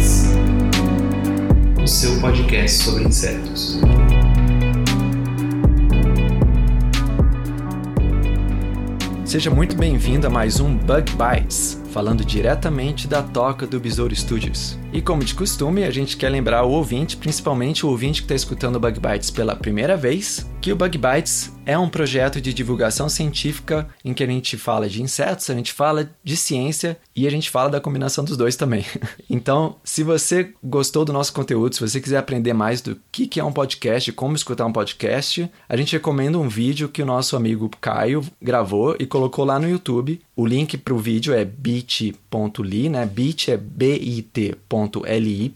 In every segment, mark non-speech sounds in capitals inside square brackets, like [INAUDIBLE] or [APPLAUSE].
o seu podcast sobre insetos. Seja muito bem-vindo a mais um Bug Bites, falando diretamente da toca do Besouro Studios. E como de costume, a gente quer lembrar o ouvinte, principalmente o ouvinte que está escutando o Bug Bites pela primeira vez, que o Bug Bites é um projeto de divulgação científica em que a gente fala de insetos, a gente fala de ciência e a gente fala da combinação dos dois também. [LAUGHS] Então, se você gostou do nosso conteúdo, se você quiser aprender mais do que que é um podcast, como escutar um podcast, a gente recomenda um vídeo que o nosso amigo Caio gravou e colocou lá no YouTube. O link para o vídeo é bit.ly, né? Bit é bit.ly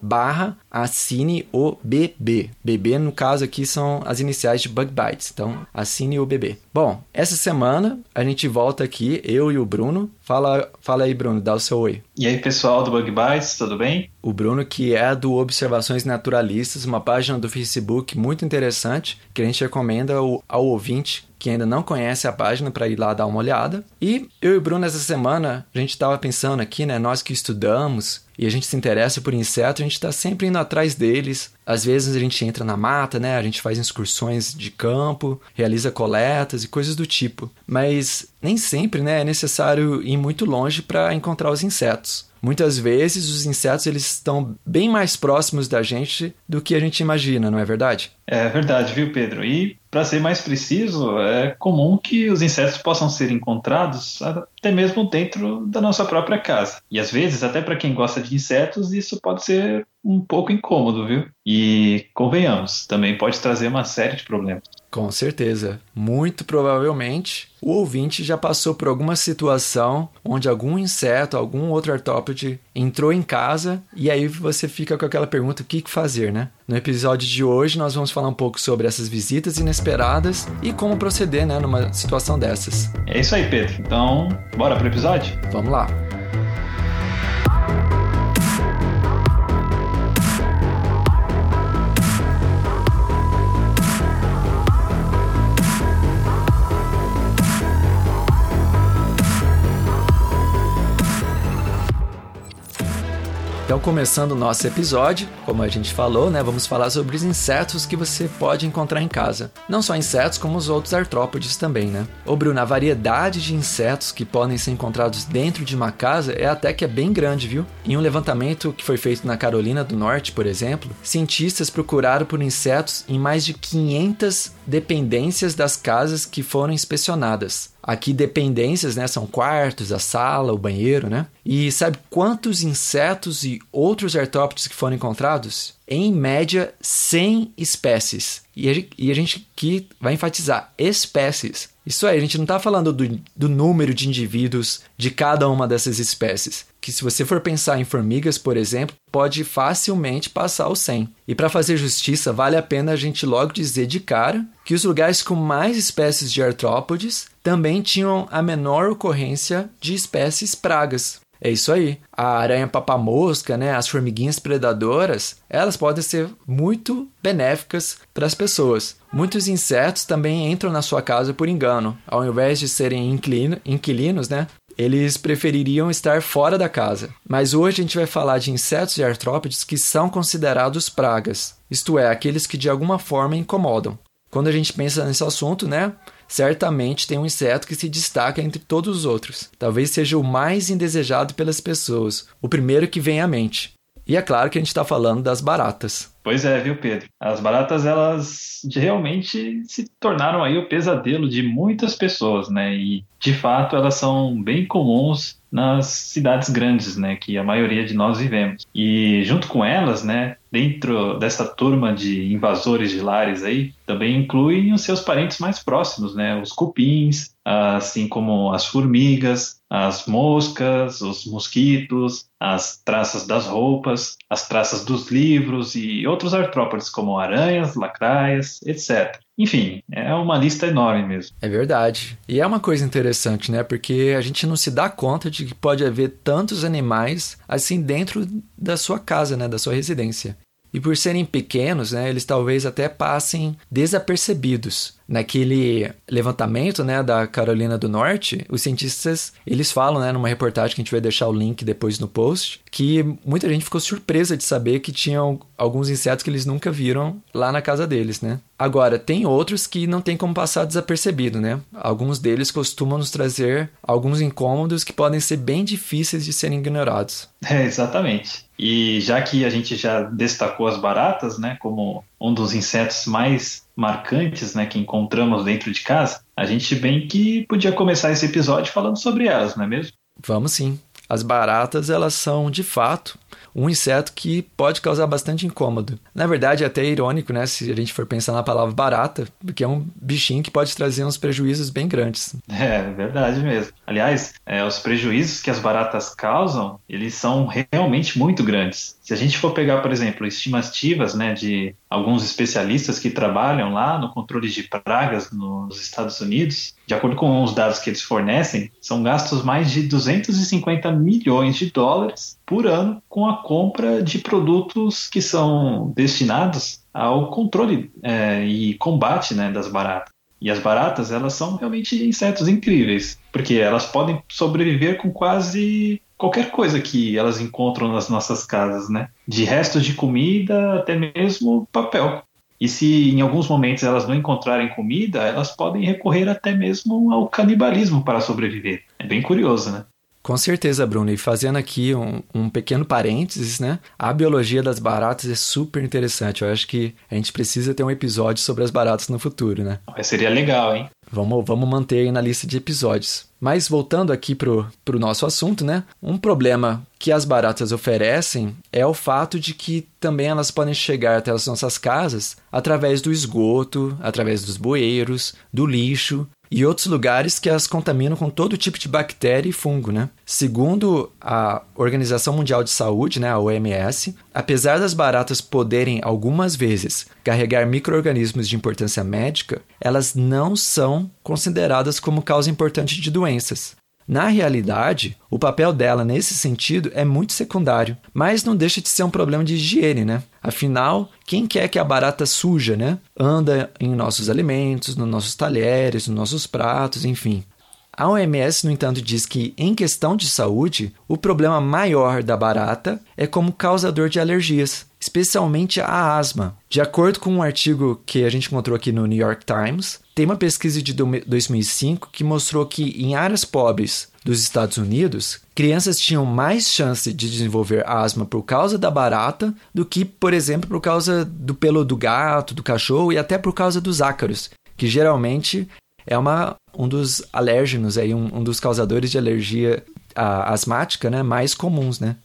barra assine o BB. BB, no caso aqui, são as iniciais de Bug Bites. Então, assine o BB. Bom, essa semana a gente volta aqui, eu e o Bruno. Fala, fala aí, Bruno, dá o seu oi. E aí, pessoal do Bug Bites, tudo bem? O Bruno, que é do Observações Naturalistas, uma página do Facebook muito interessante, que a gente recomenda ao, ao ouvinte que ainda não conhece a página para ir lá dar uma olhada. E eu e o Bruno, essa semana, a gente estava pensando aqui, né? Nós que estudamos e a gente se interessa por insetos, a gente está sempre indo atrás deles. Às vezes a gente entra na mata, né? A gente faz excursões de campo, realiza coletas e coisas do tipo. Mas nem sempre, né, é necessário ir muito longe para encontrar os insetos. Muitas vezes os insetos eles estão bem mais próximos da gente do que a gente imagina, não é verdade? É verdade, viu, Pedro? E, para ser mais preciso, é comum que os insetos possam ser encontrados até mesmo dentro da nossa própria casa. E às vezes, até para quem gosta de insetos, isso pode ser um pouco incômodo, viu? E convenhamos, também pode trazer uma série de problemas. Com certeza. Muito provavelmente o ouvinte já passou por alguma situação onde algum inseto, algum outro artrópode entrou em casa e aí você fica com aquela pergunta: o que fazer, né? No episódio de hoje nós vamos falar um pouco sobre essas visitas inesperadas e como proceder, né, numa situação dessas. É isso aí, Pedro. Então, bora pro episódio? Vamos lá. Então, começando o nosso episódio, como a gente falou, né, vamos falar sobre os insetos que você pode encontrar em casa. Não só insetos, como os outros artrópodes também, né? Ô Bruno, a variedade de insetos que podem ser encontrados dentro de uma casa é até que é bem grande, viu? Em um levantamento que foi feito na Carolina do Norte, por exemplo, cientistas procuraram por insetos em mais de 500 dependências das casas que foram inspecionadas. Aqui dependências, né, são quartos, a sala, o banheiro, né? E sabe quantos insetos e outros artrópodes que foram encontrados? Em média, 100 espécies. E a, gente aqui vai enfatizar espécies. Isso aí, a gente não está falando do, do número de indivíduos de cada uma dessas espécies. Que se você for pensar em formigas, por exemplo, pode facilmente passar os 100. E para fazer justiça, vale a pena a gente logo dizer de cara que os lugares com mais espécies de artrópodes também tinham a menor ocorrência de espécies pragas. É isso aí. A aranha papamosca, né, as formiguinhas predadoras, elas podem ser muito benéficas para as pessoas. Muitos insetos também entram na sua casa por engano. Ao invés de serem inquilino, inquilinos, né, eles prefeririam estar fora da casa. Mas hoje a gente vai falar de insetos e artrópodes que são considerados pragas, isto é, aqueles que de alguma forma incomodam. Quando a gente pensa nesse assunto, né, certamente tem um inseto que se destaca entre todos os outros. Talvez seja o mais indesejado pelas pessoas, o primeiro que vem à mente. E é claro que a gente está falando das baratas. Pois é, viu, Pedro? As baratas, elas realmente se tornaram aí o pesadelo de muitas pessoas, né? E, de fato, elas são bem comuns nas cidades grandes, né? Que a maioria de nós vivemos. E, junto com elas, né? Dentro dessa turma de invasores de lares aí, também incluem os seus parentes mais próximos, né? Os cupins, assim como as formigas, as moscas, os mosquitos, as traças das roupas, as traças dos livros e outros artrópodes como aranhas, lacraias, etc. Enfim, é uma lista enorme mesmo. É verdade. E é uma coisa interessante, né? Porque a gente não se dá conta de que pode haver tantos animais assim dentro da sua casa, né? Da sua residência. E por serem pequenos, né, eles talvez até passem desapercebidos. Naquele levantamento né, da Carolina do Norte, os cientistas eles falam, né, numa reportagem que a gente vai deixar o link depois no post, que muita gente ficou surpresa de saber que tinham alguns insetos que eles nunca viram lá na casa deles, né? Agora, tem outros que não tem como passar desapercebido, né? Alguns deles costumam nos trazer alguns incômodos que podem ser bem difíceis de serem ignorados. É, exatamente. E já que a gente já destacou as baratas, né, como um dos insetos mais marcantes, né, que encontramos dentro de casa, a gente bem que podia começar esse episódio falando sobre elas, não é mesmo? Vamos sim. As baratas, elas são, de fato, um inseto que pode causar bastante incômodo. Na verdade, é até irônico, né, se a gente for pensar na palavra barata, porque é um bichinho que pode trazer uns prejuízos bem grandes. É, verdade mesmo. Aliás, é, os prejuízos que as baratas causam, eles são realmente muito grandes. Se a gente for pegar, por exemplo, estimativas né, de alguns especialistas que trabalham lá no controle de pragas nos Estados Unidos, de acordo com os dados que eles fornecem, são gastos mais de 250 milhões de dólares por ano com a compra de produtos que são destinados ao controle é, e combate né, das baratas. E as baratas, elas são realmente insetos incríveis, porque elas podem sobreviver com quase qualquer coisa que elas encontram nas nossas casas, né? De restos de comida até mesmo papel. E se em alguns momentos elas não encontrarem comida, elas podem recorrer até mesmo ao canibalismo para sobreviver. É bem curioso, né? Com certeza, Bruno. E fazendo aqui um, um, pequeno parênteses, né? A biologia das baratas é super interessante. Eu acho que a gente precisa ter um episódio sobre as baratas no futuro, né? Seria legal, hein? Vamos, vamos manter aí na lista de episódios. Mas voltando aqui pro, pro nosso assunto, né? Um problema que as baratas oferecem é o fato de que também elas podem chegar até as nossas casas através do esgoto, através dos bueiros, do lixo e outros lugares que as contaminam com todo tipo de bactéria e fungo, né? Segundo a Organização Mundial de Saúde, né, a OMS, apesar das baratas poderem algumas vezes carregar micro-organismos de importância médica, elas não são consideradas como causa importante de doenças. Na realidade, o papel dela nesse sentido é muito secundário, mas não deixa de ser um problema de higiene, né? Afinal, quem quer que a barata suja, né, anda em nossos alimentos, nos nossos talheres, nos nossos pratos, enfim. A OMS, no entanto, diz que, em questão de saúde, o problema maior da barata é como causador de alergias, especialmente a asma. De acordo com um artigo que a gente encontrou aqui no New York Times, tem uma pesquisa de 2005 que mostrou que em áreas pobres dos Estados Unidos, crianças tinham mais chance de desenvolver asma por causa da barata do que, por exemplo, por causa do pelo do gato, do cachorro e até por causa dos ácaros, que geralmente é uma, um dos alérgenos, aí, um, um dos causadores de alergia a, asmática né, mais comuns, né?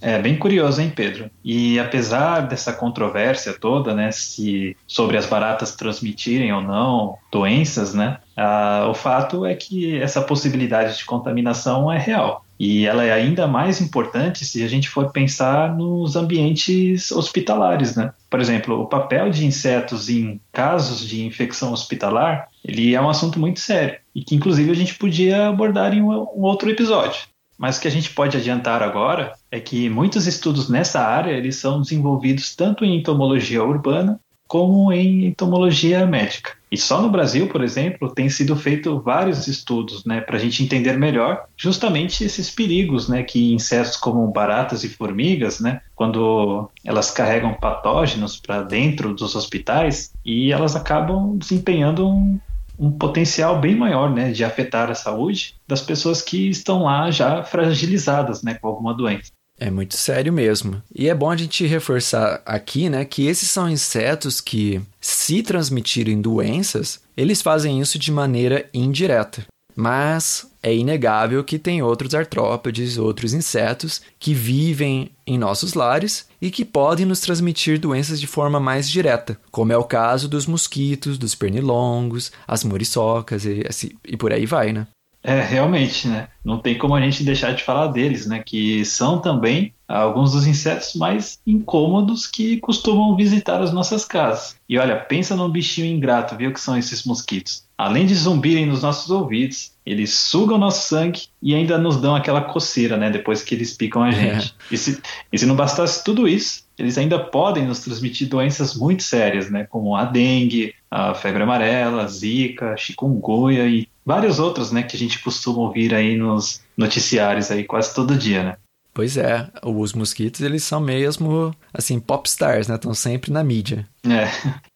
É bem curioso, hein, Pedro? E apesar dessa controvérsia toda, né, se sobre as baratas transmitirem ou não doenças, né, ah, o fato é que essa possibilidade de contaminação é real. E ela é ainda mais importante se a gente for pensar nos ambientes hospitalares, né? Por exemplo, o papel de insetos em casos de infecção hospitalar, ele é um assunto muito sério e que inclusive a gente podia abordar em um outro episódio. Mas o que a gente pode adiantar agora é que muitos estudos nessa área eles são desenvolvidos tanto em entomologia urbana como em entomologia médica. E só no Brasil, por exemplo, tem sido feito vários estudos, né, para a gente entender melhor justamente esses perigos, né, que insetos como baratas e formigas, né, quando elas carregam patógenos para dentro dos hospitais e elas acabam desempenhando um, um potencial bem maior né, de afetar a saúde das pessoas que estão lá já fragilizadas né, com alguma doença. É muito sério mesmo. E é bom a gente reforçar aqui, né, que esses são insetos que, se transmitirem doenças, eles fazem isso de maneira indireta. Mas é inegável que tem outros artrópodes, outros insetos que vivem em nossos lares e que podem nos transmitir doenças de forma mais direta, como é o caso dos mosquitos, dos pernilongos, as muriçocas e, assim, e por aí vai, né? É, realmente, né? Não tem como a gente deixar de falar deles, né? Que são também alguns dos insetos mais incômodos que costumam visitar as nossas casas. E olha, pensa num bichinho ingrato, viu que são esses mosquitos. Além de zumbirem nos nossos ouvidos, eles sugam nosso sangue e ainda nos dão aquela coceira, né? Depois que eles picam a é. gente. É. E, se, e se não bastasse tudo isso, eles ainda podem nos transmitir doenças muito sérias, né? Como a dengue, a febre amarela, a zika, chikungunya e vários outros, né? Que a gente costuma ouvir aí nos noticiários aí quase todo dia, né? Pois é, os mosquitos eles são mesmo assim popstars, né? Estão sempre na mídia. É.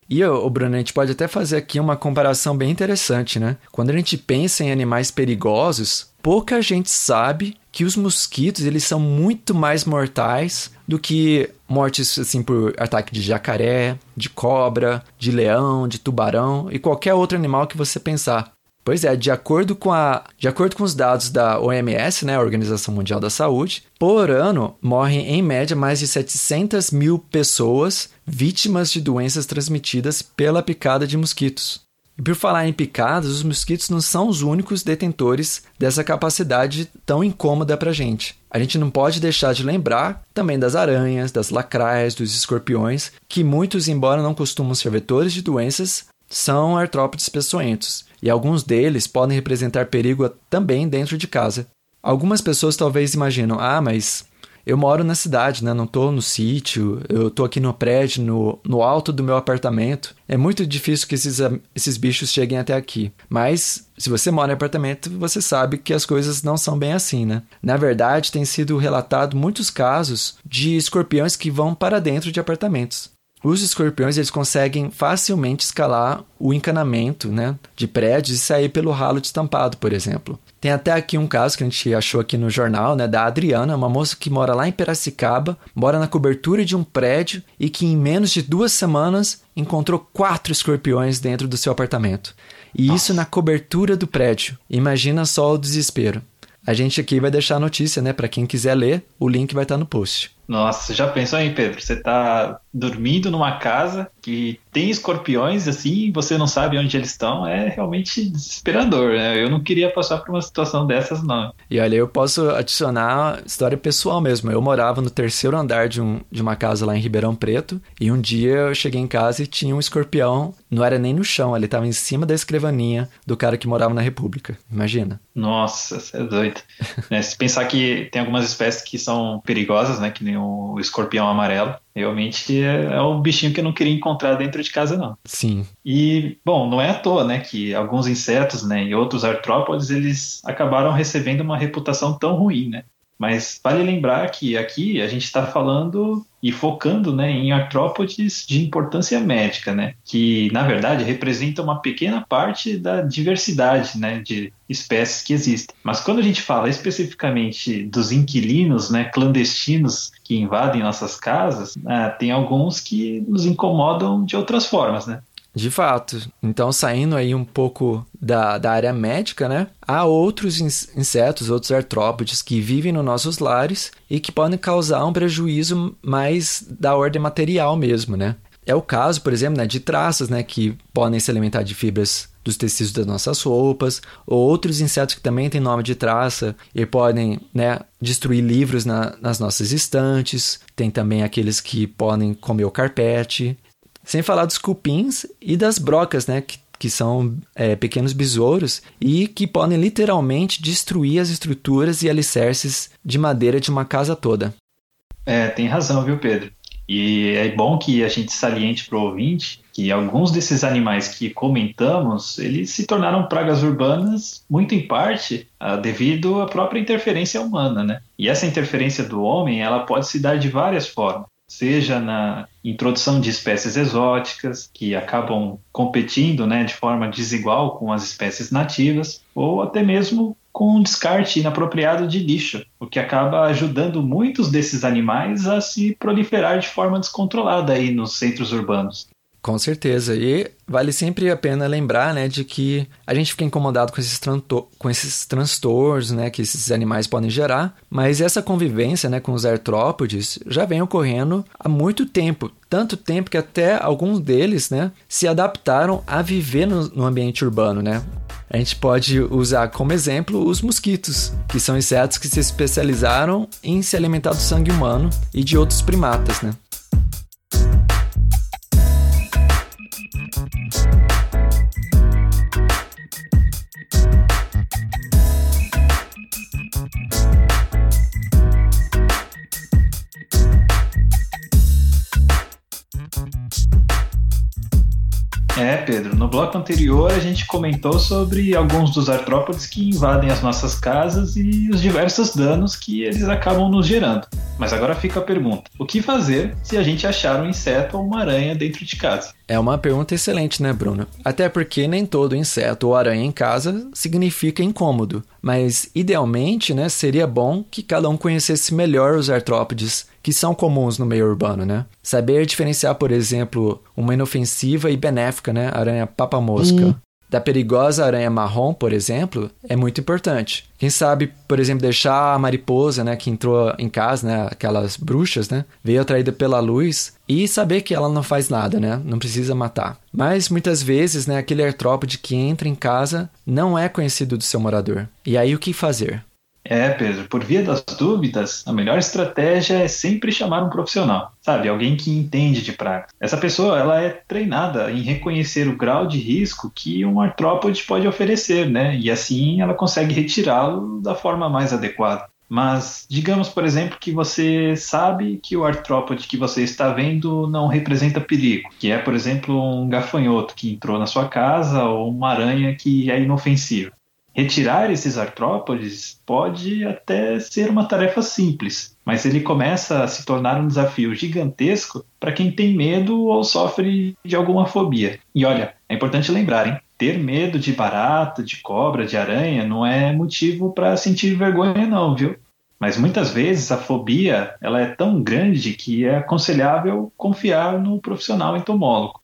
E o Bruno, a gente pode até fazer aqui uma comparação bem interessante, né? Quando a gente pensa em animais perigosos, pouca gente sabe que os mosquitos eles são muito mais mortais do que mortes assim por ataque de jacaré, de cobra, de leão, de tubarão e qualquer outro animal que você pensar. Pois é, de acordo com, a, de acordo com os dados da OMS, né, a Organização Mundial da Saúde, por ano morrem em média mais de 700 mil pessoas vítimas de doenças transmitidas pela picada de mosquitos. E por falar em picadas, os mosquitos não são os únicos detentores dessa capacidade tão incômoda para a gente. A gente não pode deixar de lembrar também das aranhas, das lacraias, dos escorpiões, que muitos, embora não costumam ser vetores de doenças, são artrópodes peçonhentos e alguns deles podem representar perigo também dentro de casa. Algumas pessoas talvez imaginam: ah, mas eu moro na cidade, né? Não estou no sítio, eu estou aqui no prédio, no, no alto do meu apartamento. É muito difícil que esses, esses bichos cheguem até aqui. Mas se você mora em apartamento, você sabe que as coisas não são bem assim, né? Na verdade, tem sido relatado muitos casos de escorpiões que vão para dentro de apartamentos. Os escorpiões eles conseguem facilmente escalar o encanamento né, de prédios e sair pelo ralo destampado, por exemplo. Tem até aqui um caso que a gente achou aqui no jornal, né, da Adriana, uma moça que mora lá em Piracicaba, mora na cobertura de um prédio e que em menos de duas semanas encontrou quatro escorpiões dentro do seu apartamento. E Nossa. isso na cobertura do prédio. Imagina só o desespero. A gente aqui vai deixar a notícia, né, para quem quiser ler, o link vai estar no post. Nossa, já pensou aí, Pedro? Você tá dormindo numa casa que tem escorpiões assim, você não sabe onde eles estão, é realmente desesperador, né? Eu não queria passar por uma situação dessas, não. E olha, eu posso adicionar história pessoal mesmo. Eu morava no terceiro andar de, um, de uma casa lá em Ribeirão Preto, e um dia eu cheguei em casa e tinha um escorpião, não era nem no chão, ele estava em cima da escrivaninha do cara que morava na República. Imagina. Nossa, você é doido. [LAUGHS] né? Se pensar que tem algumas espécies que são perigosas, né? Que nem o escorpião amarelo. Realmente é, é o bichinho que eu não queria encontrar dentro de casa, não. Sim. E, bom, não é à toa, né, que alguns insetos, né, e outros artrópodes, eles acabaram recebendo uma reputação tão ruim, né? Mas vale lembrar que aqui a gente está falando e focando né, em artrópodes de importância médica, né, que na verdade representam uma pequena parte da diversidade né, de espécies que existem. Mas quando a gente fala especificamente dos inquilinos né, clandestinos que invadem nossas casas, né, tem alguns que nos incomodam de outras formas. Né? De fato. Então, saindo aí um pouco da, da área médica, né? Há outros insetos, outros artrópodes que vivem nos nossos lares e que podem causar um prejuízo mais da ordem material mesmo, né? É o caso, por exemplo, né, de traças, né, que podem se alimentar de fibras dos tecidos das nossas roupas, ou outros insetos que também têm nome de traça e podem né, destruir livros na, nas nossas estantes. Tem também aqueles que podem comer o carpete. Sem falar dos cupins e das brocas, né? Que, que são é, pequenos besouros e que podem literalmente destruir as estruturas e alicerces de madeira de uma casa toda. É, tem razão, viu, Pedro? E é bom que a gente saliente para o ouvinte que alguns desses animais que comentamos, eles se tornaram pragas urbanas muito em parte uh, devido à própria interferência humana, né? E essa interferência do homem, ela pode se dar de várias formas seja na introdução de espécies exóticas que acabam competindo né, de forma desigual com as espécies nativas, ou até mesmo com um descarte inapropriado de lixo, o que acaba ajudando muitos desses animais a se proliferar de forma descontrolada aí nos centros urbanos. Com certeza. E vale sempre a pena lembrar, né, de que a gente fica incomodado com esses, com esses transtornos, né, que esses animais podem gerar, mas essa convivência, né, com os artrópodes já vem ocorrendo há muito tempo. Tanto tempo que até alguns deles, né, se adaptaram a viver no, no ambiente urbano, né? A gente pode usar como exemplo os mosquitos, que são insetos que se especializaram em se alimentar do sangue humano e de outros primatas, né? É, Pedro, no bloco anterior a gente comentou sobre alguns dos artrópodes que invadem as nossas casas e os diversos danos que eles acabam nos gerando. Mas agora fica a pergunta: o que fazer se a gente achar um inseto ou uma aranha dentro de casa? É uma pergunta excelente, né, Bruno? Até porque nem todo inseto ou aranha em casa significa incômodo, mas idealmente, né, seria bom que cada um conhecesse melhor os artrópodes que são comuns no meio urbano, né? Saber diferenciar, por exemplo, uma inofensiva e benéfica, né, aranha papa-mosca. Hum da perigosa aranha marrom, por exemplo, é muito importante. Quem sabe, por exemplo, deixar a mariposa, né, que entrou em casa, né, aquelas bruxas, né, veio atraída pela luz e saber que ela não faz nada, né, não precisa matar. Mas muitas vezes, né, aquele artrópode que entra em casa não é conhecido do seu morador. E aí o que fazer? É, Pedro, por via das dúvidas, a melhor estratégia é sempre chamar um profissional, sabe? Alguém que entende de praga. Essa pessoa, ela é treinada em reconhecer o grau de risco que um artrópode pode oferecer, né? E assim ela consegue retirá-lo da forma mais adequada. Mas digamos, por exemplo, que você sabe que o artrópode que você está vendo não representa perigo, que é, por exemplo, um gafanhoto que entrou na sua casa ou uma aranha que é inofensiva. Retirar esses artrópodes pode até ser uma tarefa simples, mas ele começa a se tornar um desafio gigantesco para quem tem medo ou sofre de alguma fobia. E olha, é importante lembrar, hein? Ter medo de barata, de cobra, de aranha não é motivo para sentir vergonha não, viu? Mas muitas vezes a fobia ela é tão grande que é aconselhável confiar no profissional entomólogo.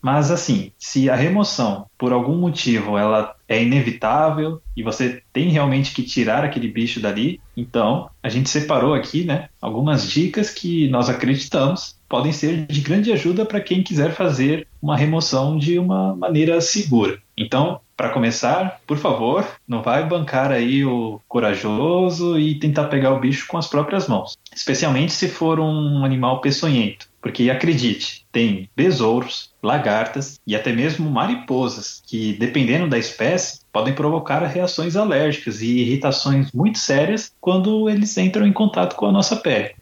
Mas assim, se a remoção, por algum motivo, ela é inevitável e você tem realmente que tirar aquele bicho dali, então a gente separou aqui, né, algumas dicas que nós acreditamos podem ser de grande ajuda para quem quiser fazer uma remoção de uma maneira segura. Então, para começar, por favor, não vai bancar aí o corajoso e tentar pegar o bicho com as próprias mãos, especialmente se for um animal peçonhento. Porque acredite, tem besouros, lagartas e até mesmo mariposas que, dependendo da espécie, podem provocar reações alérgicas e irritações muito sérias quando eles entram em contato com a nossa pele.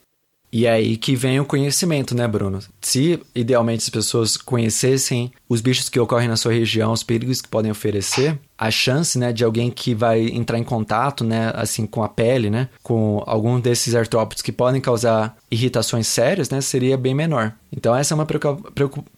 E é aí que vem o conhecimento, né, Bruno? Se idealmente as pessoas conhecessem os bichos que ocorrem na sua região, os perigos que podem oferecer, a chance, né, de alguém que vai entrar em contato, né, assim, com a pele, né, com algum desses artrópodes que podem causar irritações sérias, né, seria bem menor. Então essa é uma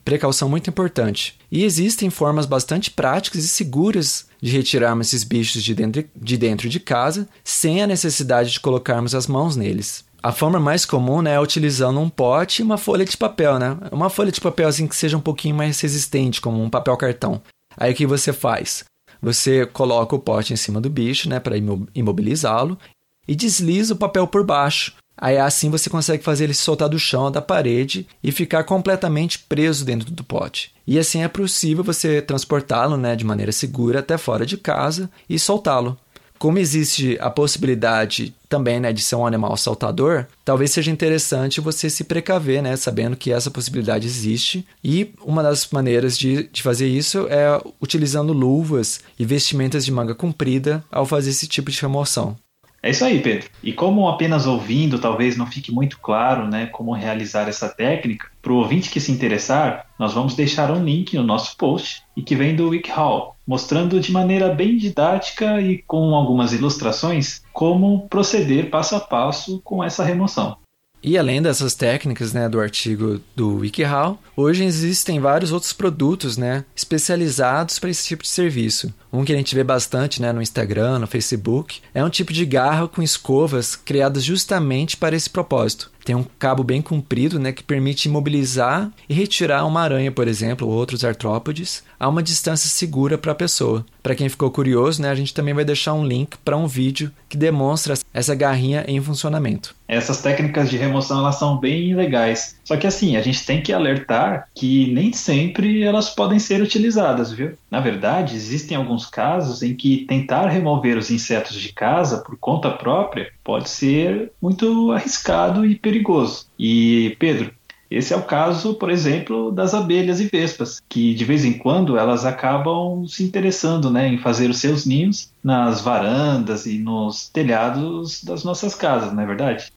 precaução muito importante. E existem formas bastante práticas e seguras de retirarmos esses bichos de dentro de, dentro de casa sem a necessidade de colocarmos as mãos neles. A forma mais comum né, é utilizando um pote e uma folha de papel, né? Uma folha de papel assim que seja um pouquinho mais resistente, como um papel cartão. Aí o que você faz? Você coloca o pote em cima do bicho, né, para imobilizá-lo e desliza o papel por baixo. Aí assim você consegue fazer ele soltar do chão, da parede e ficar completamente preso dentro do pote. E assim é possível você transportá-lo, né, de maneira segura até fora de casa e soltá-lo como existe a possibilidade também né, de ser um animal saltador, talvez seja interessante você se precaver, né, sabendo que essa possibilidade existe. E uma das maneiras de, de fazer isso é utilizando luvas e vestimentas de manga comprida ao fazer esse tipo de remoção. É isso aí, Pedro. E como apenas ouvindo talvez não fique muito claro né, como realizar essa técnica, para o ouvinte que se interessar, nós vamos deixar um link no nosso post e que vem do WikiHow, mostrando de maneira bem didática e com algumas ilustrações como proceder passo a passo com essa remoção. E além dessas técnicas né, do artigo do WikiHow, hoje existem vários outros produtos né, especializados para esse tipo de serviço. Um que a gente vê bastante né, no Instagram, no Facebook, é um tipo de garra com escovas criadas justamente para esse propósito. Tem um cabo bem comprido, né, que permite imobilizar e retirar uma aranha, por exemplo, ou outros artrópodes, a uma distância segura para a pessoa. Para quem ficou curioso, né, a gente também vai deixar um link para um vídeo que demonstra essa garrinha em funcionamento. Essas técnicas de remoção elas são bem legais. Só que assim, a gente tem que alertar que nem sempre elas podem ser utilizadas, viu? Na verdade, existem alguns casos em que tentar remover os insetos de casa por conta própria pode ser muito arriscado e perigoso. E Pedro, esse é o caso, por exemplo, das abelhas e vespas, que de vez em quando elas acabam se interessando né, em fazer os seus ninhos nas varandas e nos telhados das nossas casas, não é verdade?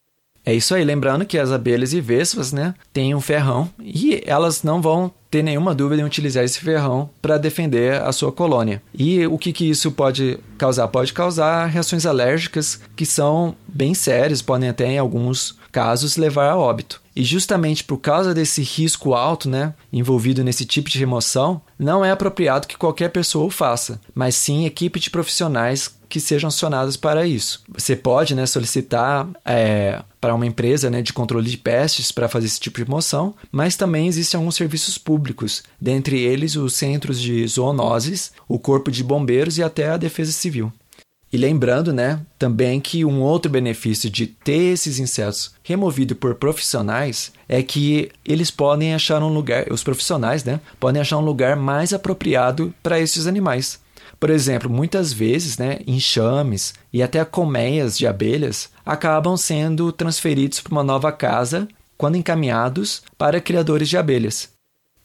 É isso aí, lembrando que as abelhas e vespas, né, têm um ferrão e elas não vão ter nenhuma dúvida em utilizar esse ferrão para defender a sua colônia. E o que, que isso pode causar? Pode causar reações alérgicas que são bem sérias, podem até em alguns casos levar a óbito. E justamente por causa desse risco alto, né, envolvido nesse tipo de remoção, não é apropriado que qualquer pessoa o faça, mas sim equipe de profissionais que sejam acionadas para isso. Você pode né, solicitar é, para uma empresa né, de controle de pestes para fazer esse tipo de remoção, mas também existem alguns serviços públicos, dentre eles os centros de zoonoses, o Corpo de Bombeiros e até a Defesa Civil. E lembrando, né, também que um outro benefício de ter esses insetos removidos por profissionais é que eles podem achar um lugar, os profissionais, né, podem achar um lugar mais apropriado para esses animais. Por exemplo, muitas vezes, né, enxames e até colmeias de abelhas acabam sendo transferidos para uma nova casa quando encaminhados para criadores de abelhas.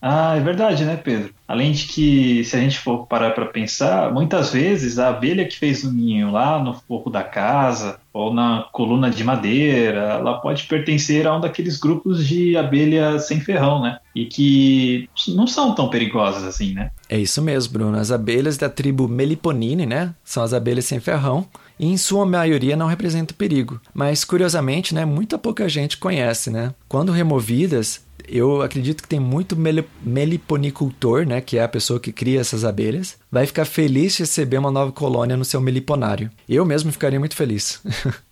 Ah, é verdade, né, Pedro? Além de que, se a gente for parar para pensar, muitas vezes a abelha que fez o ninho lá no forro da casa ou na coluna de madeira, ela pode pertencer a um daqueles grupos de abelhas sem ferrão, né? E que não são tão perigosas assim, né? É isso mesmo, Bruno. As abelhas da tribo Meliponine, né? São as abelhas sem ferrão e em sua maioria não representam perigo. Mas curiosamente, né, muita pouca gente conhece, né? Quando removidas, eu acredito que tem muito meliponicultor, né, que é a pessoa que cria essas abelhas, vai ficar feliz de receber uma nova colônia no seu meliponário. Eu mesmo ficaria muito feliz.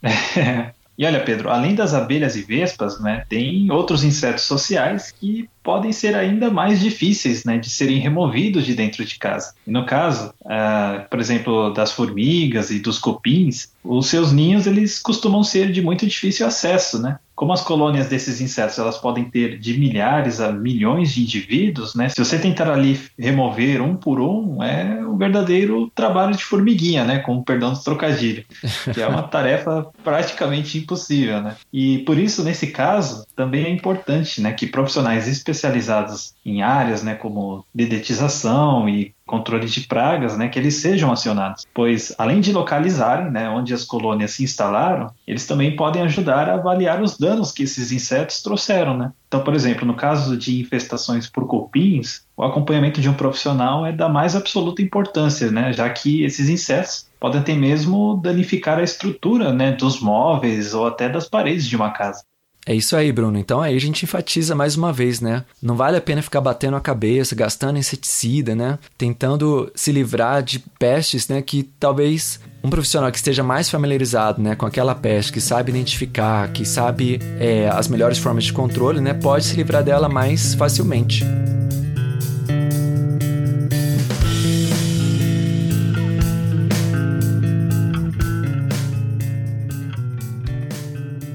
[LAUGHS] E olha, Pedro, além das abelhas e vespas, né, tem outros insetos sociais que podem ser ainda mais difíceis né, de serem removidos de dentro de casa. E no caso, uh, por exemplo, das formigas e dos cupins, os seus ninhos eles costumam ser de muito difícil acesso, né? Como as colônias desses insetos elas podem ter de milhares a milhões de indivíduos, né? Se você tentar ali remover um por um, é um verdadeiro trabalho de formiguinha, né? Com o perdão do trocadilho, que é uma [LAUGHS] tarefa praticamente impossível, né? E por isso, nesse caso, também é importante, né, que profissionais especializados em áreas, né, como dedetização e controle de pragas, né, que eles sejam acionados, pois além de localizarem, né, onde as colônias se instalaram, eles também podem ajudar a avaliar os danos que esses insetos trouxeram, né. Então, por exemplo, no caso de infestações por cupins, o acompanhamento de um profissional é da mais absoluta importância, né, já que esses insetos podem até mesmo danificar a estrutura, né, dos móveis ou até das paredes de uma casa. É isso aí, Bruno. Então aí a gente enfatiza mais uma vez, né? Não vale a pena ficar batendo a cabeça, gastando inseticida, né? Tentando se livrar de pestes, né? Que talvez um profissional que esteja mais familiarizado né, com aquela peste, que sabe identificar, que sabe é, as melhores formas de controle, né, pode se livrar dela mais facilmente.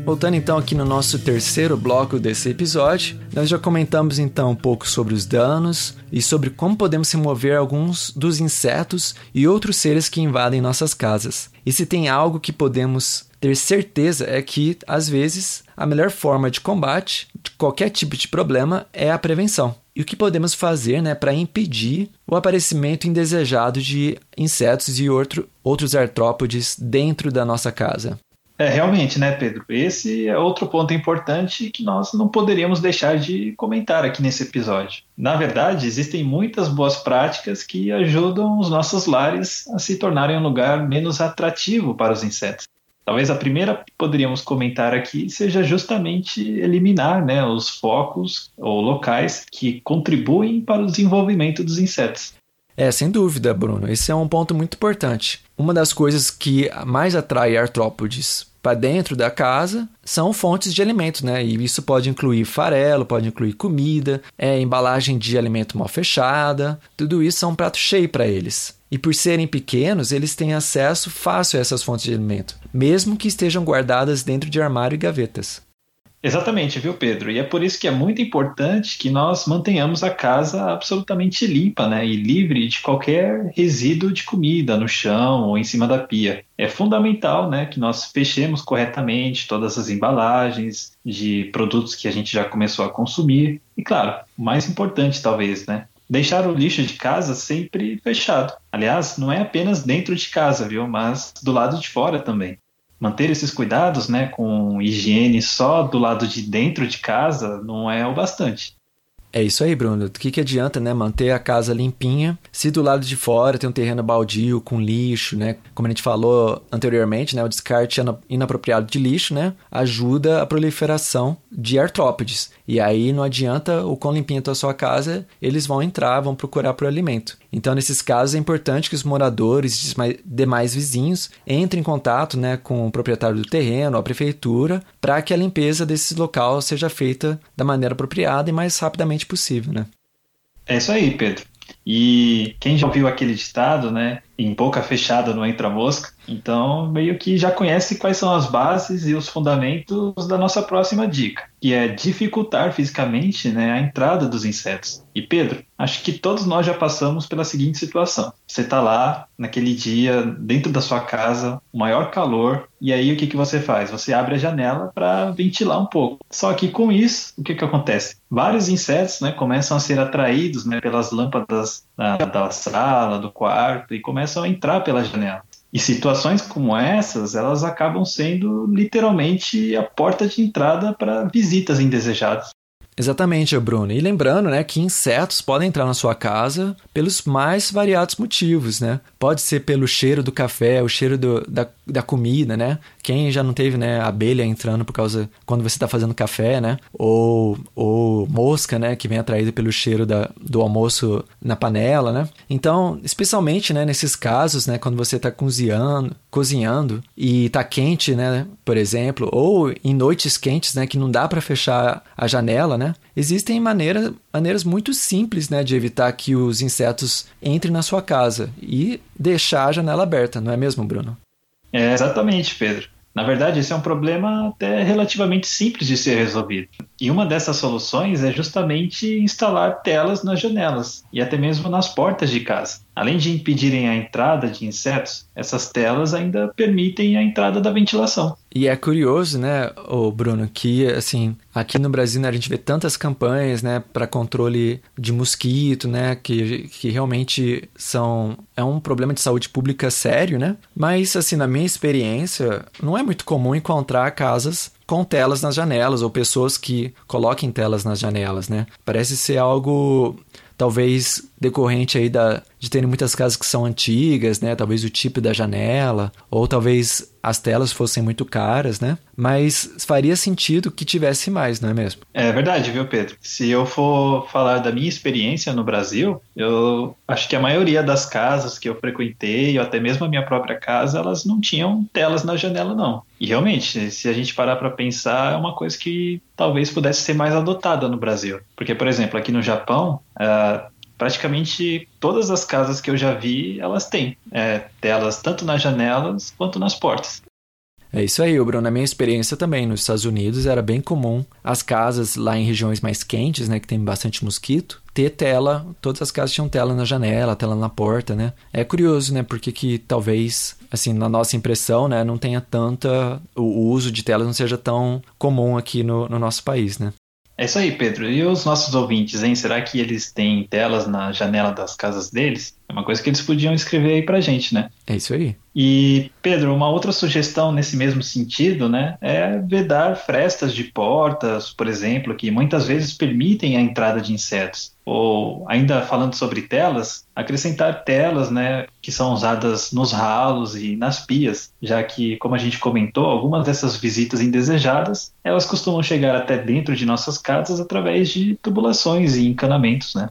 Voltando então aqui no nosso terceiro bloco desse episódio, nós já comentamos então um pouco sobre os danos e sobre como podemos remover alguns dos insetos e outros seres que invadem nossas casas. E se tem algo que podemos ter certeza é que, às vezes, a melhor forma de combate de qualquer tipo de problema é a prevenção. E o que podemos fazer né, para impedir o aparecimento indesejado de insetos e outro, outros artrópodes dentro da nossa casa? É, realmente, né, Pedro? Esse é outro ponto importante que nós não poderíamos deixar de comentar aqui nesse episódio. Na verdade, existem muitas boas práticas que ajudam os nossos lares a se tornarem um lugar menos atrativo para os insetos. Talvez a primeira que poderíamos comentar aqui seja justamente eliminar né, os focos ou locais que contribuem para o desenvolvimento dos insetos. É, sem dúvida, Bruno. Esse é um ponto muito importante. Uma das coisas que mais atrai artrópodes para dentro da casa são fontes de alimento, né? E isso pode incluir farelo, pode incluir comida, é, embalagem de alimento mal fechada, tudo isso é um prato cheio para eles. E por serem pequenos, eles têm acesso fácil a essas fontes de alimento, mesmo que estejam guardadas dentro de armário e gavetas. Exatamente, viu, Pedro? E é por isso que é muito importante que nós mantenhamos a casa absolutamente limpa, né? E livre de qualquer resíduo de comida no chão ou em cima da pia. É fundamental, né, que nós fechemos corretamente todas as embalagens de produtos que a gente já começou a consumir. E claro, o mais importante talvez, né? Deixar o lixo de casa sempre fechado. Aliás, não é apenas dentro de casa, viu? Mas do lado de fora também manter esses cuidados, né, com higiene só do lado de dentro de casa não é o bastante. É isso aí, Bruno. O que, que adianta, né, manter a casa limpinha se do lado de fora tem um terreno baldio com lixo, né? Como a gente falou anteriormente, né, o descarte inapropriado de lixo, né, ajuda a proliferação de artrópodes. E aí não adianta o quão limpinha está a sua casa, eles vão entrar, vão procurar por alimento. Então, nesses casos, é importante que os moradores e demais vizinhos entrem em contato né, com o proprietário do terreno, a prefeitura, para que a limpeza desse local seja feita da maneira apropriada e mais rapidamente possível. Né? É isso aí, Pedro. E quem já ouviu aquele ditado, né? Em boca fechada não entra mosca. Então, meio que já conhece quais são as bases e os fundamentos da nossa próxima dica, que é dificultar fisicamente né, a entrada dos insetos. E Pedro, acho que todos nós já passamos pela seguinte situação: você está lá naquele dia, dentro da sua casa, o maior calor, e aí o que, que você faz? Você abre a janela para ventilar um pouco. Só que com isso, o que, que acontece? Vários insetos né, começam a ser atraídos né, pelas lâmpadas da, da sala, do quarto, e começam a entrar pela janela. E situações como essas, elas acabam sendo literalmente a porta de entrada para visitas indesejadas. Exatamente, Bruno. E lembrando, né, que insetos podem entrar na sua casa pelos mais variados motivos, né? Pode ser pelo cheiro do café, o cheiro do, da, da comida, né? Quem já não teve, né, abelha entrando por causa quando você está fazendo café, né? Ou, ou mosca, né, que vem atraída pelo cheiro da, do almoço na panela, né? Então, especialmente, né, nesses casos, né, quando você está cozinhando, cozinhando e está quente, né, por exemplo, ou em noites quentes, né, que não dá para fechar a janela, né? Existem maneira, maneiras muito simples né, de evitar que os insetos entrem na sua casa e deixar a janela aberta, não é mesmo, Bruno? É, exatamente, Pedro. Na verdade, esse é um problema até relativamente simples de ser resolvido. E uma dessas soluções é justamente instalar telas nas janelas e até mesmo nas portas de casa. Além de impedirem a entrada de insetos, essas telas ainda permitem a entrada da ventilação. E é curioso, né, o Bruno, que assim, aqui no Brasil né, a gente vê tantas campanhas, né, para controle de mosquito, né, que, que realmente são é um problema de saúde pública sério, né? Mas assim, na minha experiência, não é muito comum encontrar casas com telas nas janelas ou pessoas que coloquem telas nas janelas, né? Parece ser algo talvez decorrente aí da, de terem muitas casas que são antigas, né? Talvez o tipo da janela, ou talvez as telas fossem muito caras, né? Mas faria sentido que tivesse mais, não é mesmo? É verdade, viu, Pedro? Se eu for falar da minha experiência no Brasil, eu acho que a maioria das casas que eu frequentei, ou até mesmo a minha própria casa, elas não tinham telas na janela, não. E realmente, se a gente parar para pensar, é uma coisa que talvez pudesse ser mais adotada no Brasil. Porque, por exemplo, aqui no Japão, uh, praticamente todas as casas que eu já vi, elas têm é, telas tanto nas janelas quanto nas portas. É isso aí, Bruno. Na minha experiência também, nos Estados Unidos era bem comum as casas lá em regiões mais quentes, né, que tem bastante mosquito, ter tela, todas as casas tinham tela na janela, tela na porta, né? É curioso, né, porque que talvez, assim, na nossa impressão, né, não tenha tanta, o uso de telas não seja tão comum aqui no, no nosso país, né? É isso aí, Pedro. E os nossos ouvintes, hein? Será que eles têm telas na janela das casas deles? É uma coisa que eles podiam escrever aí pra gente, né? É isso aí. E, Pedro, uma outra sugestão nesse mesmo sentido, né, é vedar frestas de portas, por exemplo, que muitas vezes permitem a entrada de insetos. Ou, ainda falando sobre telas, acrescentar telas, né, que são usadas nos ralos e nas pias, já que, como a gente comentou, algumas dessas visitas indesejadas, elas costumam chegar até dentro de nossas casas através de tubulações e encanamentos, né?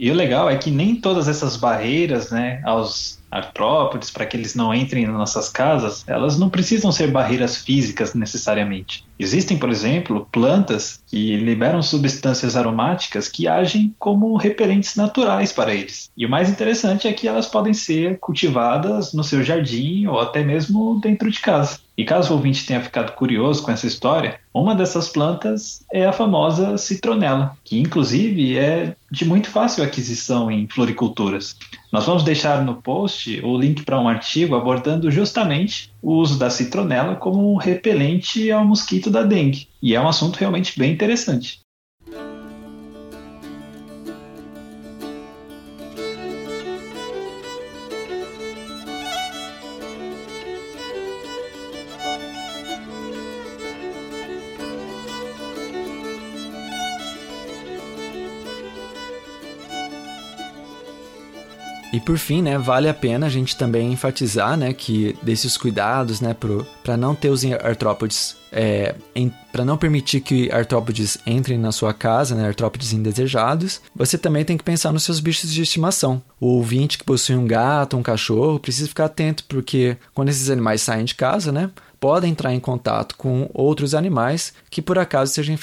E o legal é que nem todas essas barreiras, né, aos artrópodes, para que eles não entrem nas nossas casas, elas não precisam ser barreiras físicas necessariamente. Existem, por exemplo, plantas que liberam substâncias aromáticas que agem como repelentes naturais para eles. E o mais interessante é que elas podem ser cultivadas no seu jardim ou até mesmo dentro de casa. E caso o ouvinte tenha ficado curioso com essa história, uma dessas plantas é a famosa citronela, que inclusive é de muito fácil aquisição em floriculturas. Nós vamos deixar no post o link para um artigo abordando justamente o uso da citronela como um repelente ao mosquito da dengue. E é um assunto realmente bem interessante. E por fim, né, vale a pena a gente também enfatizar, né, que desses cuidados, né, para não ter os artrópodes, é, para não permitir que artrópodes entrem na sua casa, né, artrópodes indesejados, você também tem que pensar nos seus bichos de estimação. O ouvinte que possui um gato, um cachorro, precisa ficar atento porque quando esses animais saem de casa, né, podem entrar em contato com outros animais que por acaso sejam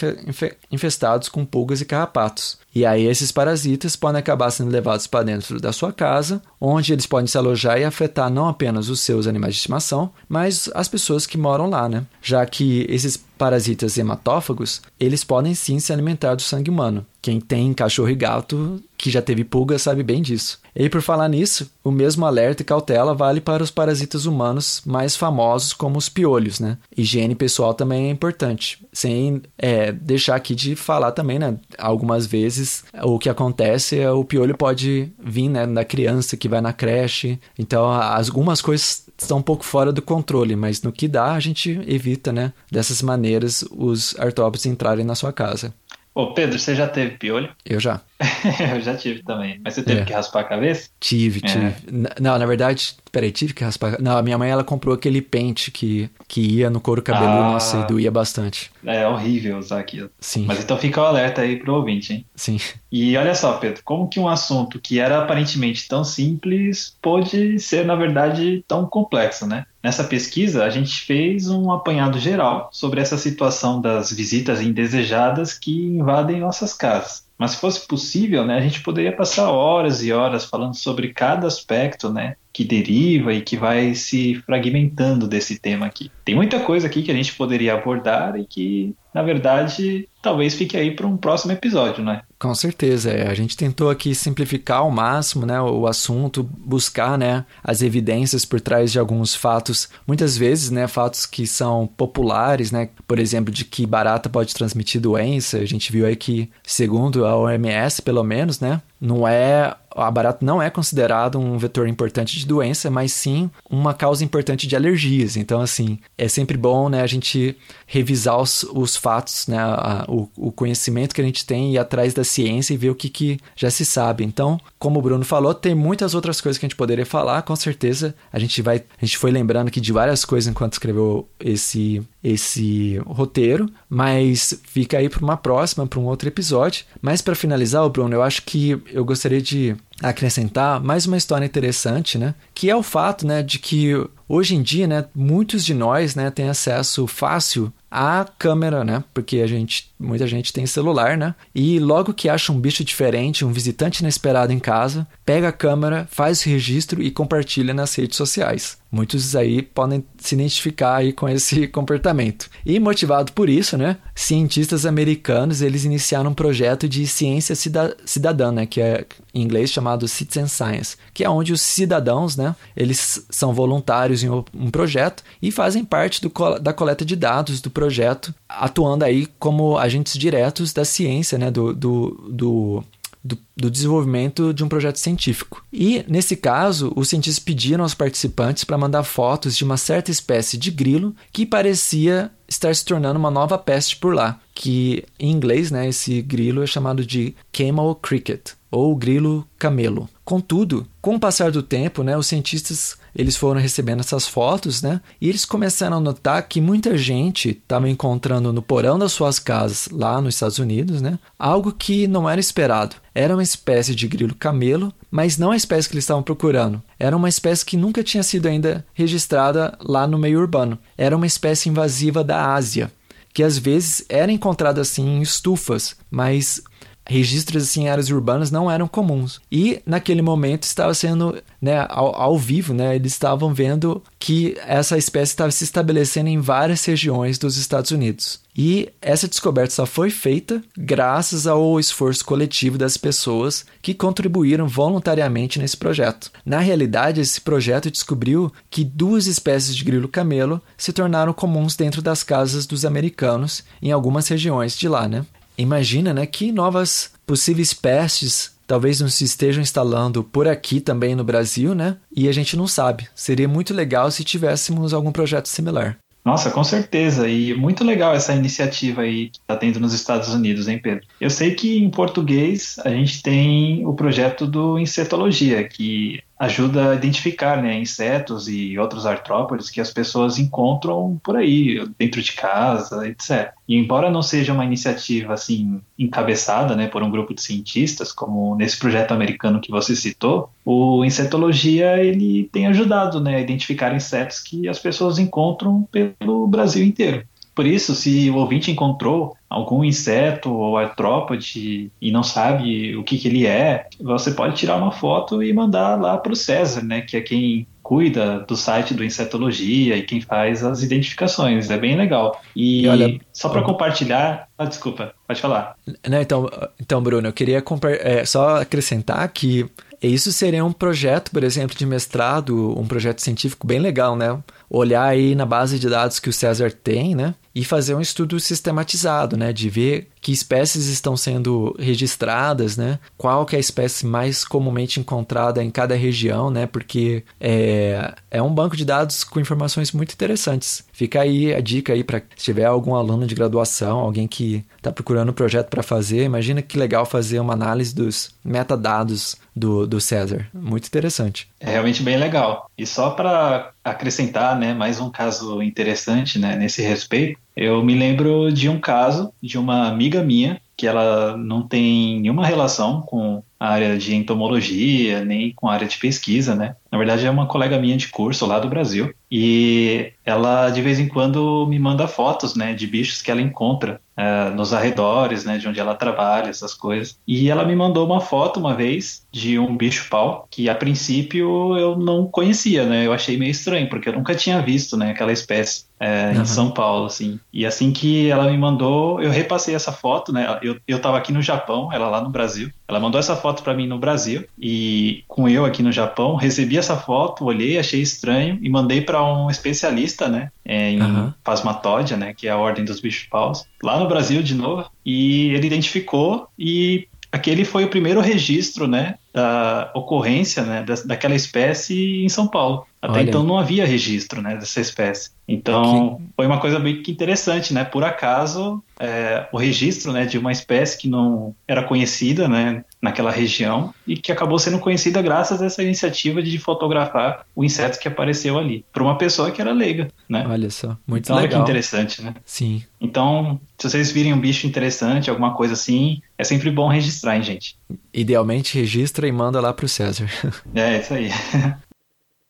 infestados com pulgas e carrapatos. E aí esses parasitas podem acabar sendo levados para dentro da sua casa, onde eles podem se alojar e afetar não apenas os seus animais de estimação, mas as pessoas que moram lá, né? Já que esses parasitas hematófagos, eles podem sim se alimentar do sangue humano. Quem tem cachorro e gato que já teve pulga sabe bem disso. E por falar nisso, o mesmo alerta e cautela vale para os parasitas humanos mais famosos como os piolhos, né? Higiene pessoal também é importante, sem é, deixar aqui de falar também, né? Algumas vezes o que acontece é o piolho pode vir né, da criança que vai na creche, então algumas coisas estão um pouco fora do controle, mas no que dá a gente evita, né? Dessas maneiras os artrópodes entrarem na sua casa. Ô Pedro, você já teve piolho? Eu já. [LAUGHS] eu já tive também. Mas você teve É. que raspar a cabeça? Tive, É. tive. Não, na verdade, peraí, tive que raspar. Não, a minha mãe ela comprou aquele pente que, que ia no couro cabeludo, Ah. nossa, e doía bastante. É horrível usar aquilo. Sim, Mas então fica o alerta aí pro ouvinte, hein? sim. E olha só, Pedro, como que um assunto que era aparentemente tão simples pôde ser, na verdade, tão complexo, né? Nessa pesquisa, a gente fez um apanhado geral sobre essa situação das visitas indesejadas que invadem nossas casas. Mas se fosse possível, né, a gente poderia passar horas e horas falando sobre cada aspecto, né, que deriva e que vai se fragmentando desse tema aqui. Tem muita coisa aqui que a gente poderia abordar e que, na verdade, talvez fique aí para um próximo episódio, né? Com certeza, é. A gente tentou aqui simplificar ao máximo, né, o assunto, buscar, né, as evidências por trás de alguns fatos, muitas vezes, né, fatos que são populares, né, por exemplo, de que barata pode transmitir doença. A gente viu aí que, segundo a OMS, pelo menos, né, não é a barata não é considerado um vetor importante de doença, mas sim uma causa importante de alergias. Então, assim, é sempre bom, né, a gente revisar os, os fatos, né, a- o, o conhecimento que a gente tem ir atrás da ciência e ver o que, que já se sabe. Então, como o Bruno falou, tem muitas outras coisas que a gente poderia falar, com certeza. A gente vai, a gente foi lembrando aqui de várias coisas enquanto escreveu esse esse roteiro, mas fica aí para uma próxima, para um outro episódio. Mas para finalizar, o Bruno, eu acho que eu gostaria de acrescentar mais uma história interessante, né? Que é o fato, né, de que hoje em dia, né, muitos de nós, né, têm acesso fácil à câmera, né? Porque a gente, muita gente tem celular, né? E logo que acha um bicho diferente, um visitante inesperado em casa, pega a câmera, faz o registro e compartilha nas redes sociais. Muitos aí podem se identificar aí com esse [LAUGHS] comportamento. E motivado por isso, né, cientistas americanos, eles iniciaram um projeto de ciência cida- cidadã, né, que é em inglês chamado Citizen Science, que é onde os cidadãos, né, eles são voluntários em um projeto e fazem parte do da coleta de dados do projeto, atuando aí como agentes diretos da ciência, né, do, do, do do, do desenvolvimento de um projeto científico. E, nesse caso, os cientistas pediram aos participantes para mandar fotos de uma certa espécie de grilo que parecia estar se tornando uma nova peste por lá, que em inglês, né, esse grilo é chamado de camel cricket ou grilo camelo. Contudo, com o passar do tempo, né, os cientistas eles foram recebendo essas fotos, né? E eles começaram a notar que muita gente estava encontrando no porão das suas casas lá nos Estados Unidos, né? Algo que não era esperado. Era uma espécie de grilo camelo, mas não a espécie que eles estavam procurando. Era uma espécie que nunca tinha sido ainda registrada lá no meio urbano. Era uma espécie invasiva da Ásia, que às vezes era encontrada assim em estufas, mas registros assim, em áreas urbanas não eram comuns. E naquele momento estava sendo, né, ao, ao, vivo, né, eles estavam vendo que essa espécie estava se estabelecendo em várias regiões dos Estados Unidos. E essa descoberta só foi feita graças ao esforço coletivo das pessoas que contribuíram voluntariamente nesse projeto. Na realidade, esse projeto descobriu que duas espécies de grilo camelo se tornaram comuns dentro das casas dos americanos em algumas regiões de lá, né? Imagina, né, que novas possíveis pestes talvez não se estejam instalando por aqui também no Brasil, né? E a gente não sabe. Seria muito legal se tivéssemos algum projeto similar. Nossa, com certeza. E muito legal essa iniciativa aí que está tendo nos Estados Unidos, hein, Pedro? Eu sei que em português a gente tem o projeto do Insetologia, que ajuda a identificar né, insetos e outros artrópodes que as pessoas encontram por aí, dentro de casa, etc. E embora não seja uma iniciativa assim encabeçada né, por um grupo de cientistas, como nesse projeto americano que você citou, o Insetologia ele tem ajudado né, a identificar insetos que as pessoas encontram pelo Brasil inteiro. Por isso, se o ouvinte encontrou algum inseto ou artrópode e não sabe o que, que ele é, você pode tirar uma foto e mandar lá para o César, né, que é quem cuida do site do Insetologia e quem faz as identificações. É bem legal. E, e olha, só para compartilhar. Ah, desculpa, pode falar. Não, então, então, Bruno, eu queria é, só acrescentar que isso seria um projeto, por exemplo, de mestrado, um projeto científico bem legal, né? Olhar aí na base de dados que o César tem, né? E fazer um estudo sistematizado, né? De ver que espécies estão sendo registradas, né? Qual que é a espécie mais comumente encontrada em cada região, né? Porque é, é um banco de dados com informações muito interessantes. Fica aí a dica aí para se tiver algum aluno de graduação, alguém que está procurando um projeto para fazer, imagina que legal fazer uma análise dos metadados do, do César. Muito interessante. É realmente bem legal. E só para acrescentar, né, mais um caso interessante, né, nesse respeito, eu me lembro de um caso de uma amiga minha que ela não tem nenhuma relação com a área de entomologia, nem com a área de pesquisa, né? Na verdade, é uma colega minha de curso lá do Brasil. E ela, de vez em quando, me manda fotos, né, de bichos que ela encontra uh, nos arredores, né, de onde ela trabalha, essas coisas. E ela me mandou uma foto uma vez de um bicho-pau que, a princípio, eu não conhecia, né? Eu achei meio estranho, porque eu nunca tinha visto, né, aquela espécie é, uhum. em São Paulo, assim. E assim que ela me mandou, eu repassei essa foto, né? Eu, eu tava aqui no Japão, ela lá no Brasil. Ela mandou essa foto para mim no Brasil e com eu aqui no Japão, recebi essa foto, olhei, achei estranho e mandei para um especialista, né, é, em uhum. Pasmatódia, né, que é a ordem dos bichos-paus, lá no Brasil de novo, e ele identificou e aquele foi o primeiro registro, né, da ocorrência, né, da, daquela espécie em São Paulo. Até Olha. então não havia registro, né, dessa espécie. Então, foi uma coisa bem interessante, né? Por acaso, é, o registro né, de uma espécie que não era conhecida né, naquela região e que acabou sendo conhecida graças a essa iniciativa de fotografar o inseto que apareceu ali, por uma pessoa que era leiga, né? Olha só, muito então, legal. Olha que interessante, né? Sim. Então, se vocês virem um bicho interessante, alguma coisa assim, é sempre bom registrar, hein, gente? Idealmente, registra e manda lá pro César. [LAUGHS] É, isso aí. [LAUGHS]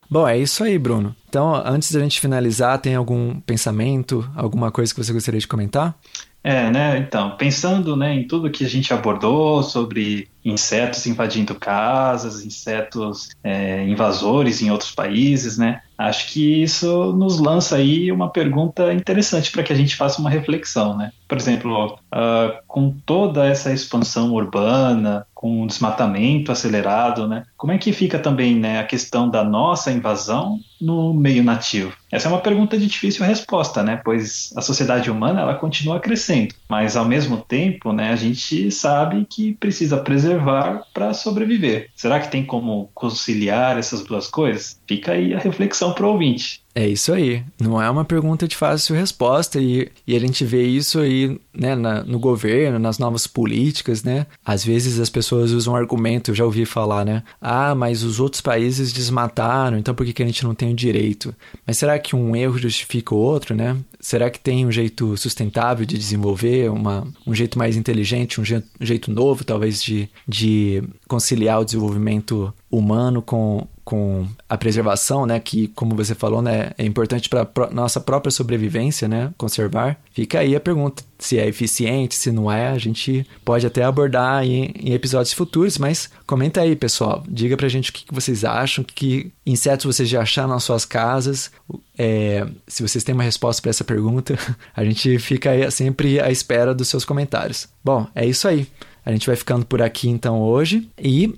Bom, é isso aí, Bruno. Então, antes da gente finalizar, tem algum pensamento, alguma coisa que você gostaria de comentar? É, né? Então, pensando né, em tudo que a gente abordou sobre insetos invadindo casas, insetos é, invasores em outros países, né? Acho que isso nos lança aí uma pergunta interessante para que a gente faça uma reflexão, né? Por exemplo, uh, com toda essa expansão urbana, com o desmatamento acelerado, né? Como é que fica também né, a questão da nossa invasão no meio nativo? Essa é uma pergunta de difícil resposta, né? Pois a sociedade humana ela continua crescendo, mas ao mesmo tempo, né, a gente sabe que precisa preservar para sobreviver. Será que tem como conciliar essas duas coisas? Fica aí a reflexão para o ouvinte. É isso aí. Não é uma pergunta de fácil resposta e, e a gente vê isso aí né, na, no governo, nas novas políticas, né? Às vezes as pessoas usam um argumento, eu já ouvi falar, né? Ah, mas os outros países desmataram, então por que, que a gente não tem o direito? Mas será que um erro justifica o outro, né? Será que tem um jeito sustentável de desenvolver, uma, um jeito mais inteligente, um jeito, um jeito novo, talvez, de, de conciliar o desenvolvimento humano com, com a preservação, né, que como você falou, né, é importante para nossa própria sobrevivência, né, conservar. Fica aí a pergunta se é eficiente, se não é, a gente pode até abordar em, em episódios futuros, mas comenta aí, pessoal, diga pra gente o que, que vocês acham, que insetos vocês já acharam nas suas casas, é, se vocês têm uma resposta para essa pergunta, [LAUGHS] a gente fica aí sempre à espera dos seus comentários. Bom, é isso aí. A gente vai ficando por aqui então hoje e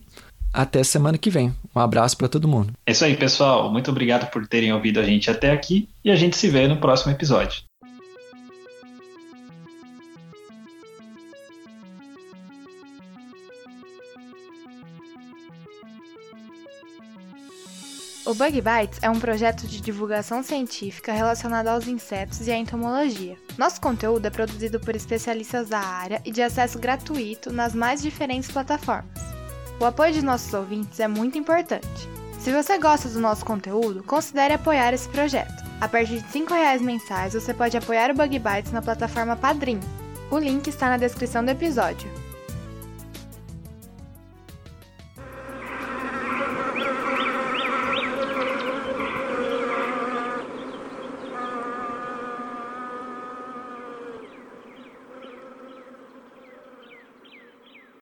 até semana que vem. Um abraço para todo mundo. É isso aí, pessoal. Muito obrigado por terem ouvido a gente até aqui e a gente se vê no próximo episódio. O Bug Bites é um projeto de divulgação científica relacionado aos insetos e à entomologia. Nosso conteúdo é produzido por especialistas da área e de acesso gratuito nas mais diferentes plataformas. O apoio de nossos ouvintes é muito importante. Se você gosta do nosso conteúdo, considere apoiar esse projeto. A partir de R$ reais mensais, você pode apoiar o Bug Bites na plataforma Padrim. O link está na descrição do episódio.